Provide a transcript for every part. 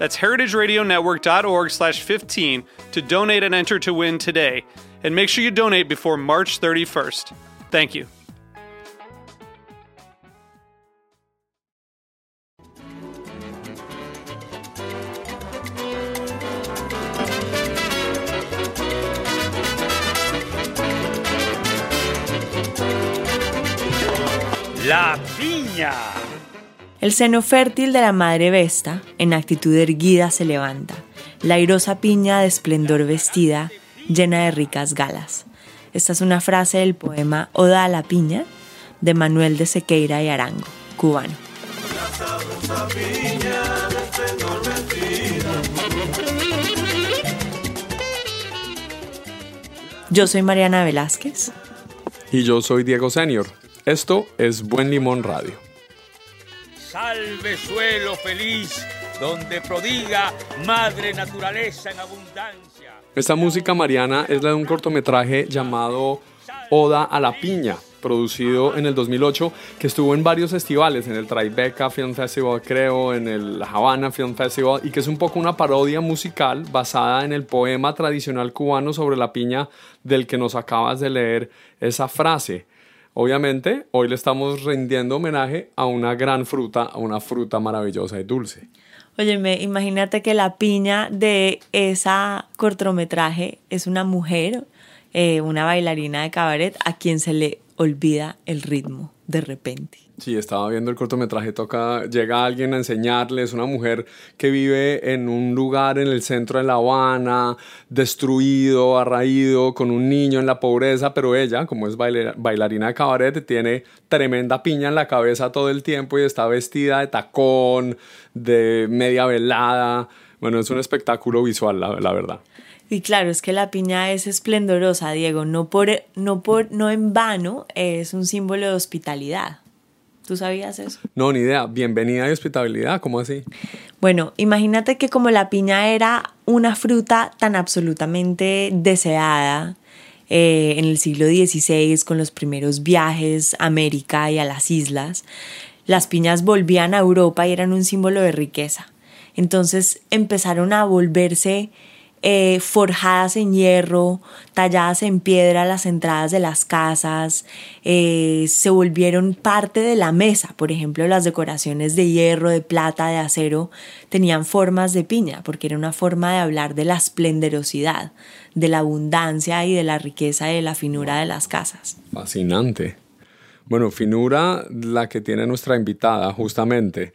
That's heritageradionetwork.org slash 15 to donate and enter to win today. And make sure you donate before March 31st. Thank you. La piña. El seno fértil de la madre Vesta, en actitud erguida, se levanta. La airosa piña de esplendor vestida, llena de ricas galas. Esta es una frase del poema Oda a la piña de Manuel de Sequeira y Arango, cubano. Yo soy Mariana Velázquez. Y yo soy Diego Senior. Esto es Buen Limón Radio. Salve suelo feliz, donde prodiga madre naturaleza en abundancia. Esta música, Mariana, es la de un cortometraje llamado Oda a la Piña, producido en el 2008, que estuvo en varios festivales, en el Tribeca Film Festival, creo, en el Havana Film Festival, y que es un poco una parodia musical basada en el poema tradicional cubano sobre la piña del que nos acabas de leer esa frase. Obviamente, hoy le estamos rindiendo homenaje a una gran fruta, a una fruta maravillosa y dulce. Óyeme, imagínate que la piña de esa cortometraje es una mujer, eh, una bailarina de cabaret, a quien se le olvida el ritmo de repente. Sí, estaba viendo el cortometraje, toca, llega alguien a enseñarle, es una mujer que vive en un lugar en el centro de La Habana, destruido, arraído, con un niño en la pobreza, pero ella, como es bailarina de cabaret, tiene tremenda piña en la cabeza todo el tiempo y está vestida de tacón, de media velada. Bueno, es un espectáculo visual, la verdad. Y claro, es que la piña es esplendorosa, Diego, no, por, no, por, no en vano es un símbolo de hospitalidad. ¿Tú sabías eso? No, ni idea. Bienvenida y hospitalidad, ¿cómo así? Bueno, imagínate que como la piña era una fruta tan absolutamente deseada eh, en el siglo XVI con los primeros viajes a América y a las islas, las piñas volvían a Europa y eran un símbolo de riqueza. Entonces empezaron a volverse eh, forjadas en hierro, talladas en piedra las entradas de las casas, eh, se volvieron parte de la mesa. Por ejemplo, las decoraciones de hierro, de plata, de acero, tenían formas de piña, porque era una forma de hablar de la esplendorosidad, de la abundancia y de la riqueza y de la finura de las casas. Fascinante. Bueno, finura la que tiene nuestra invitada, justamente.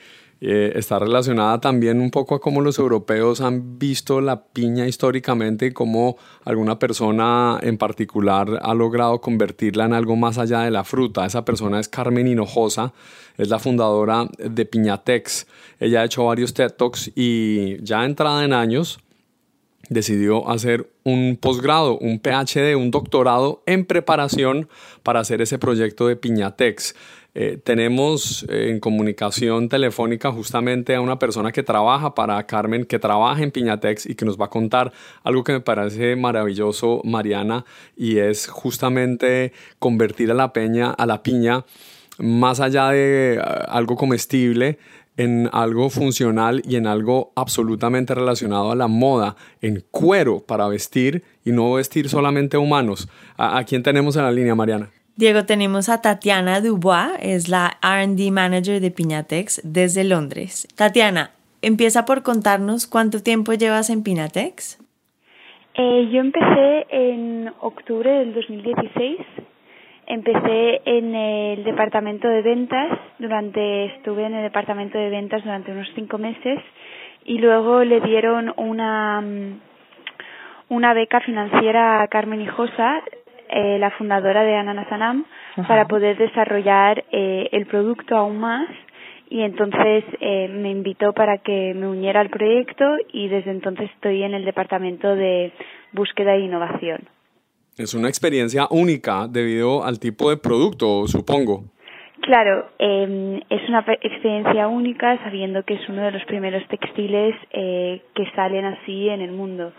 Eh, está relacionada también un poco a cómo los europeos han visto la piña históricamente y cómo alguna persona en particular ha logrado convertirla en algo más allá de la fruta. Esa persona es Carmen Hinojosa, es la fundadora de Piñatex. Ella ha hecho varios TED Talks y ya entrada en años decidió hacer un posgrado, un PhD, un doctorado en preparación para hacer ese proyecto de Piñatex. Eh, tenemos eh, en comunicación telefónica justamente a una persona que trabaja para Carmen, que trabaja en Piñatex y que nos va a contar algo que me parece maravilloso, Mariana, y es justamente convertir a la peña, a la piña, más allá de eh, algo comestible, en algo funcional y en algo absolutamente relacionado a la moda, en cuero para vestir y no vestir solamente humanos. ¿A, a quién tenemos en la línea, Mariana? Diego, tenemos a Tatiana Dubois, es la RD Manager de Piñatex desde Londres. Tatiana, empieza por contarnos cuánto tiempo llevas en Piñatex. Eh, yo empecé en octubre del 2016 Empecé en el departamento de ventas, durante estuve en el departamento de ventas durante unos cinco meses y luego le dieron una una beca financiera a Carmen Hijosa, eh, la fundadora de Ananasanam, para poder desarrollar eh, el producto aún más y entonces eh, me invitó para que me uniera al proyecto y desde entonces estoy en el departamento de búsqueda e innovación. Es una experiencia única debido al tipo de producto, supongo. Claro, eh, es una experiencia única sabiendo que es uno de los primeros textiles eh, que salen así en el mundo.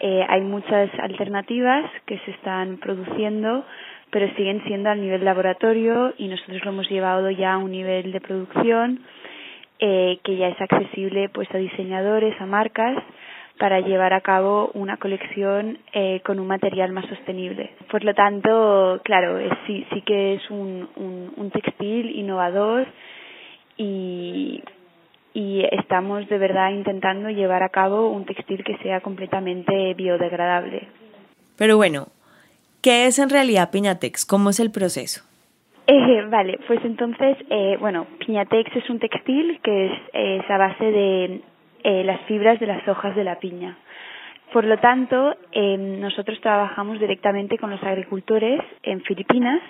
Eh, hay muchas alternativas que se están produciendo, pero siguen siendo al nivel laboratorio y nosotros lo hemos llevado ya a un nivel de producción eh, que ya es accesible pues a diseñadores, a marcas para llevar a cabo una colección eh, con un material más sostenible. Por lo tanto, claro, sí, sí que es un, un, un textil innovador y, y estamos de verdad intentando llevar a cabo un textil que sea completamente biodegradable. Pero bueno, ¿qué es en realidad Piñatex? ¿Cómo es el proceso? Eh, vale, pues entonces, eh, bueno, Piñatex es un textil que es, es a base de eh, las fibras de las hojas de la piña. Por lo tanto, eh, nosotros trabajamos directamente con los agricultores en Filipinas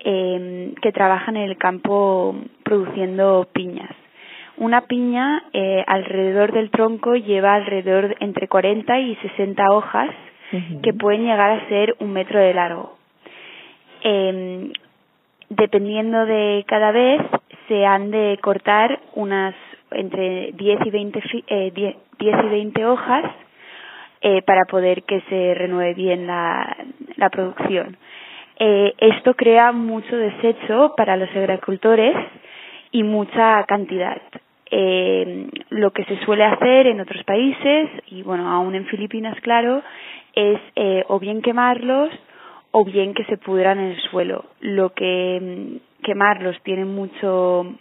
eh, que trabajan en el campo produciendo piñas. Una piña eh, alrededor del tronco lleva alrededor entre 40 y 60 hojas que pueden llegar a ser un metro de largo. Eh, dependiendo de cada vez, se han de cortar unas entre 10 y 20, eh, 10, 10 y 20 hojas eh, para poder que se renueve bien la, la producción. Eh, esto crea mucho desecho para los agricultores y mucha cantidad. Eh, lo que se suele hacer en otros países, y bueno, aún en Filipinas, claro, es eh, o bien quemarlos o bien que se pudran en el suelo. Lo que mm, quemarlos tiene mucho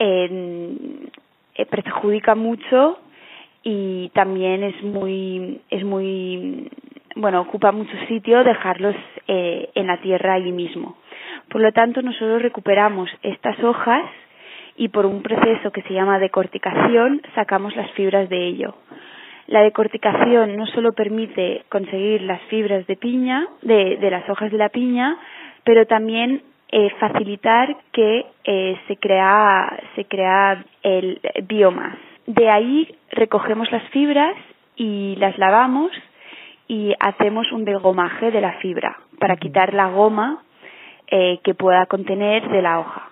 eh, perjudica mucho y también es muy es muy bueno ocupa mucho sitio dejarlos eh, en la tierra allí mismo por lo tanto nosotros recuperamos estas hojas y por un proceso que se llama decorticación sacamos las fibras de ello la decorticación no solo permite conseguir las fibras de piña de, de las hojas de la piña pero también eh, facilitar que eh, se crea se crea el biomas. De ahí recogemos las fibras y las lavamos y hacemos un degomaje de la fibra para quitar la goma eh, que pueda contener de la hoja.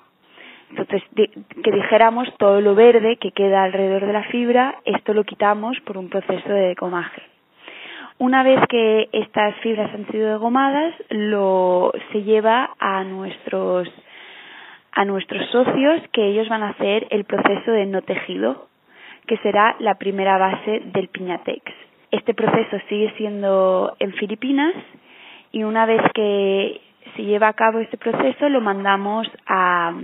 Entonces, de, que dijéramos todo lo verde que queda alrededor de la fibra, esto lo quitamos por un proceso de degomaje. Una vez que estas fibras han sido degomadas, lo se lleva a nuestros a nuestros socios que ellos van a hacer el proceso de no tejido, que será la primera base del piñatex. Este proceso sigue siendo en Filipinas y una vez que se lleva a cabo este proceso lo mandamos a,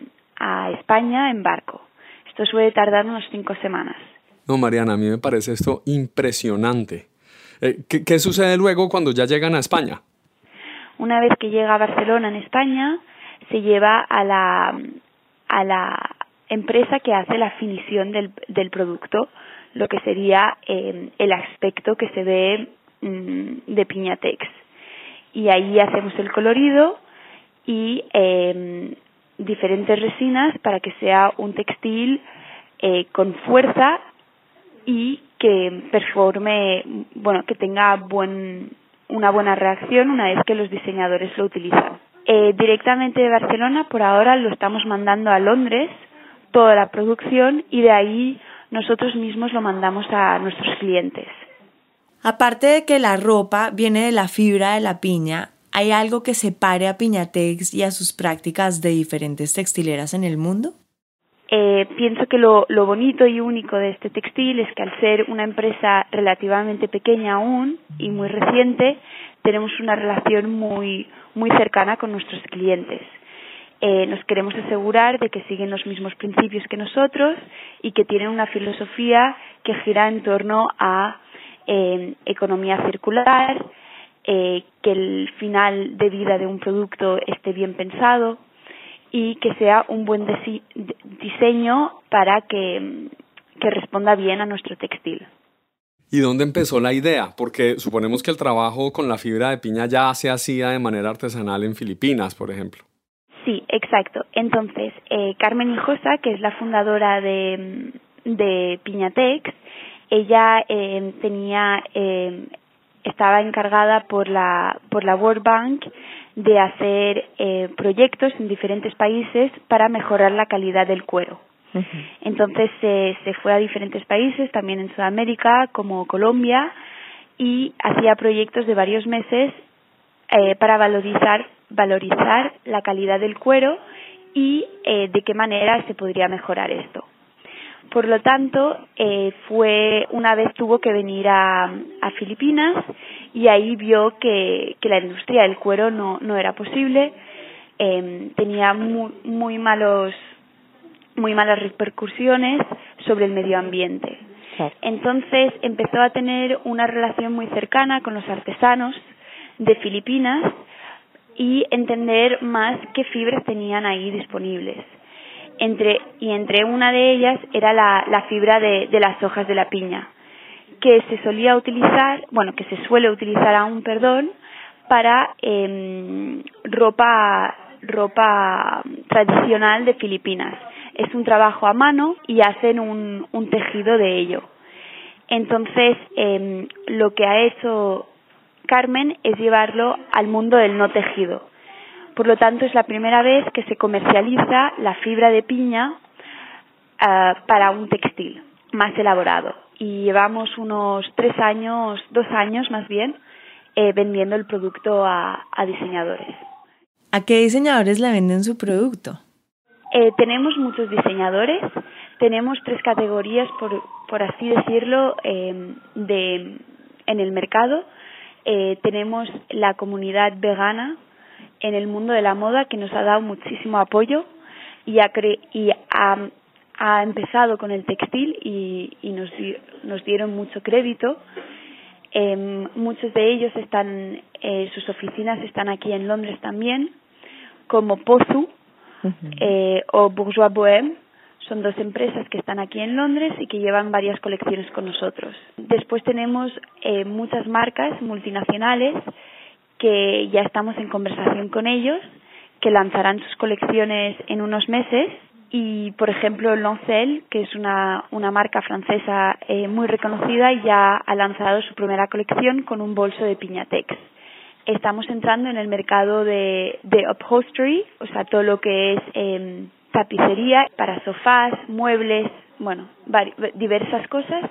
a España en barco. Esto suele tardar unas cinco semanas. No, Mariana, a mí me parece esto impresionante. Eh, ¿qué, ¿Qué sucede luego cuando ya llegan a España? Una vez que llega a Barcelona, en España, se lleva a la, a la empresa que hace la finición del, del producto, lo que sería eh, el aspecto que se ve mmm, de Piñatex. Y ahí hacemos el colorido y eh, diferentes resinas para que sea un textil eh, con fuerza y que performe, bueno, que tenga buen, una buena reacción una vez que los diseñadores lo utilizan. Eh, directamente de Barcelona, por ahora lo estamos mandando a Londres, toda la producción, y de ahí nosotros mismos lo mandamos a nuestros clientes. Aparte de que la ropa viene de la fibra de la piña, ¿hay algo que separe a Piñatex y a sus prácticas de diferentes textileras en el mundo? Eh, pienso que lo, lo, bonito y único de este textil es que al ser una empresa relativamente pequeña aún y muy reciente, tenemos una relación muy, muy cercana con nuestros clientes. Eh, nos queremos asegurar de que siguen los mismos principios que nosotros y que tienen una filosofía que gira en torno a eh, economía circular, que el final de vida de un producto esté bien pensado y que sea un buen diseño para que, que responda bien a nuestro textil. ¿Y dónde empezó la idea? Porque suponemos que el trabajo con la fibra de piña ya se hacía de manera artesanal en Filipinas, por ejemplo. Sí, exacto. Entonces, eh, Carmen Hijosa, que es la fundadora de, de Piñatex, ella eh, tenía, eh, estaba encargada por la, por la World Bank de hacer eh, proyectos en diferentes países para mejorar la calidad del cuero. Entonces se fue a diferentes países, también en Sudamérica, como Colombia, y hacía proyectos de varios meses eh, para valorizar, valorizar la calidad del cuero y eh, de qué manera se podría mejorar esto. Por lo tanto, eh, fue una vez tuvo que venir a, a Filipinas y ahí vio que, que, la industria del cuero no, no era posible, eh, tenía muy, muy malos muy malas repercusiones sobre el medio ambiente. Entonces empezó a tener una relación muy cercana con los artesanos de Filipinas y entender más qué fibras tenían ahí disponibles entre, y entre una de ellas era la, fibra de, las hojas de la piña, que se solía utilizar, bueno, que se suele utilizar aún, perdón, para eh, ropa, ropa tradicional de Filipinas. Es un trabajo a mano y hacen un, un tejido de ello. Entonces, eh, lo que ha hecho Carmen es llevarlo al mundo del no tejido por lo tanto, es la primera vez que se comercializa la fibra de piña uh, para un textil más elaborado. Y llevamos unos tres años, dos años más bien, eh, vendiendo el producto a, a, diseñadores. ¿A qué diseñadores le venden su producto? Eh, tenemos muchos diseñadores, tenemos tres categorías, por, por así decirlo, eh, de, en el mercado. Eh, tenemos la comunidad vegana, en el mundo de la moda que nos ha dado muchísimo apoyo y ha, y ha, ha empezado con el textil y, y nos, nos dieron mucho crédito. Eh, muchos de ellos están, eh, sus oficinas están aquí en Londres también, como Pozu eh, o Bourgeois Bohème. Son dos empresas que están aquí en Londres y que llevan varias colecciones con nosotros. Después tenemos eh, muchas marcas multinacionales que ya estamos en conversación con ellos, que lanzarán sus colecciones en unos meses y, por ejemplo, Lancel, que es una, una marca francesa eh, muy reconocida, ya ha lanzado su primera colección con un bolso de piñatex. Estamos entrando en el mercado de, de upholstery, o sea, todo lo que es eh, tapicería para sofás, muebles, bueno, diversas cosas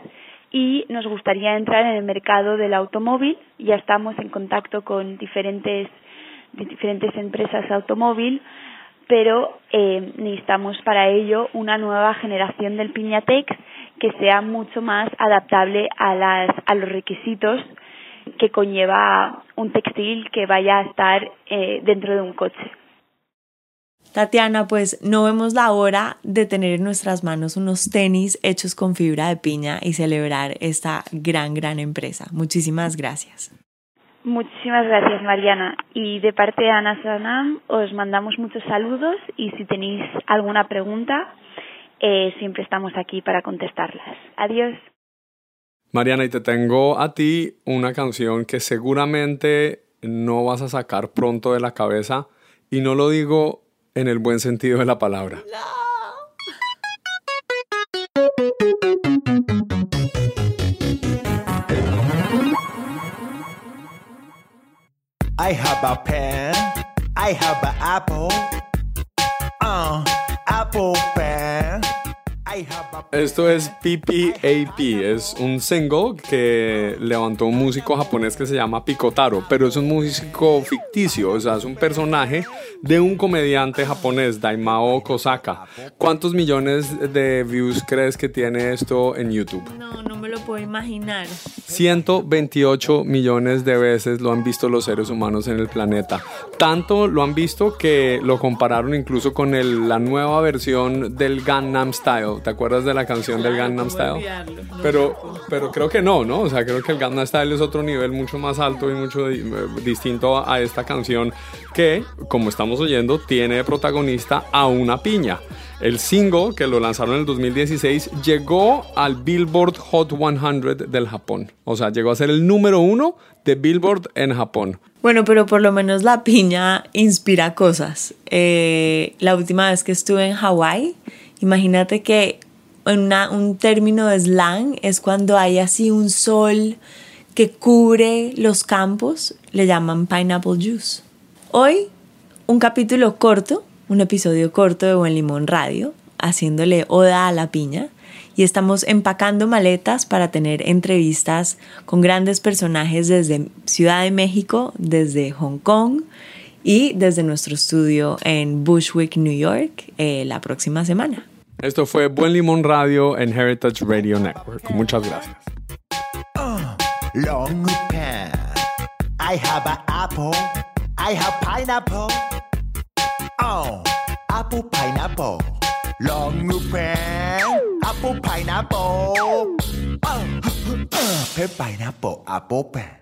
y nos gustaría entrar en el mercado del automóvil. Ya estamos en contacto con diferentes, diferentes empresas automóvil, pero eh, necesitamos para ello una nueva generación del Piñatex que sea mucho más adaptable a, las, a los requisitos que conlleva un textil que vaya a estar eh, dentro de un coche. Tatiana, pues no vemos la hora de tener en nuestras manos unos tenis hechos con fibra de piña y celebrar esta gran, gran empresa. Muchísimas gracias. Muchísimas gracias, Mariana. Y de parte de Ana Sanam, os mandamos muchos saludos y si tenéis alguna pregunta, eh, siempre estamos aquí para contestarlas. Adiós. Mariana, y te tengo a ti una canción que seguramente no vas a sacar pronto de la cabeza. Y no lo digo en el buen sentido de la palabra. I have a pen, I have an apple, uh, apple pen. Esto es PPAP, es un single que levantó un músico japonés que se llama Pikotaro, pero es un músico ficticio, o sea, es un personaje de un comediante japonés, Daimao Kosaka. ¿Cuántos millones de views crees que tiene esto en YouTube? No, no me lo puedo imaginar. 128 millones de veces lo han visto los seres humanos en el planeta. Tanto lo han visto que lo compararon incluso con el, la nueva versión del Gangnam Style ¿te acuerdas de la canción del Gangnam Style? Pero, pero creo que no, ¿no? O sea, creo que el Gangnam Style es otro nivel mucho más alto y mucho distinto a esta canción que, como estamos oyendo, tiene de protagonista a una piña. El single, que lo lanzaron en el 2016, llegó al Billboard Hot 100 del Japón. O sea, llegó a ser el número uno de Billboard en Japón. Bueno, pero por lo menos la piña inspira cosas. Eh, la última vez que estuve en Hawái, imagínate que una, un término de slang es cuando hay así un sol que cubre los campos, le llaman pineapple juice. Hoy, un capítulo corto un episodio corto de Buen Limón Radio, haciéndole oda a la piña, y estamos empacando maletas para tener entrevistas con grandes personajes desde Ciudad de México, desde Hong Kong y desde nuestro estudio en Bushwick, New York, eh, la próxima semana. Esto fue Buen Limón Radio en Heritage Radio Network. Muchas gracias. long I have apple. I have pineapple. Oh, apple pineapple. Long pen. Apple pineapple. Oh, uh, pineapple. Apple pen.